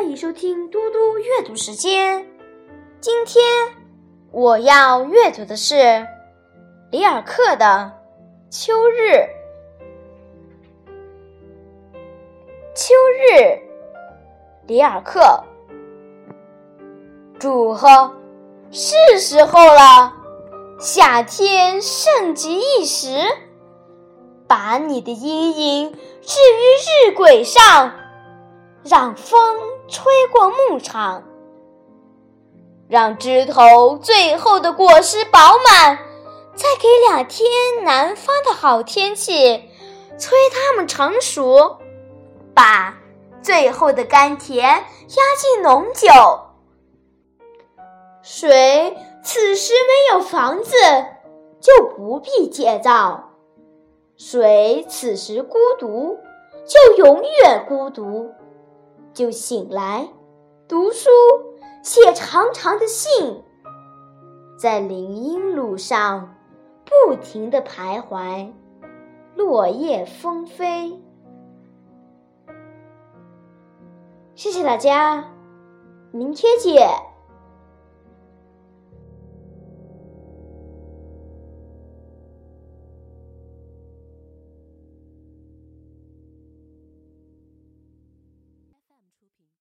欢迎收听嘟嘟阅读时间。今天我要阅读的是里尔克的《秋日》。秋日，里尔克。祝贺，是时候了，夏天盛极一时，把你的阴影置于日晷上。让风吹过牧场，让枝头最后的果实饱满，再给两天南方的好天气，催它们成熟，把最后的甘甜压进浓酒。谁此时没有房子，就不必建造；谁此时孤独，就永远孤独。就醒来，读书，写长长的信，在林荫路上不停地徘徊，落叶纷飞。谢谢大家，明天见。